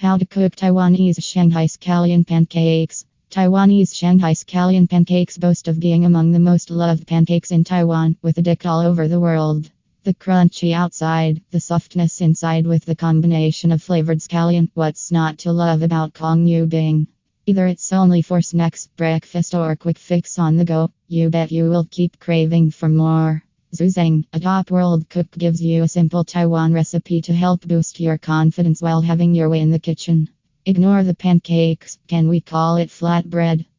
How to cook Taiwanese Shanghai Scallion pancakes. Taiwanese Shanghai Scallion pancakes boast of being among the most loved pancakes in Taiwan, with a dick all over the world. The crunchy outside, the softness inside with the combination of flavored scallion. What's not to love about Kong Yu Bing? Either it's only for snacks, breakfast, or quick fix on the go, you bet you will keep craving for more. Zuzang, a top world cook, gives you a simple Taiwan recipe to help boost your confidence while having your way in the kitchen. Ignore the pancakes, can we call it flatbread?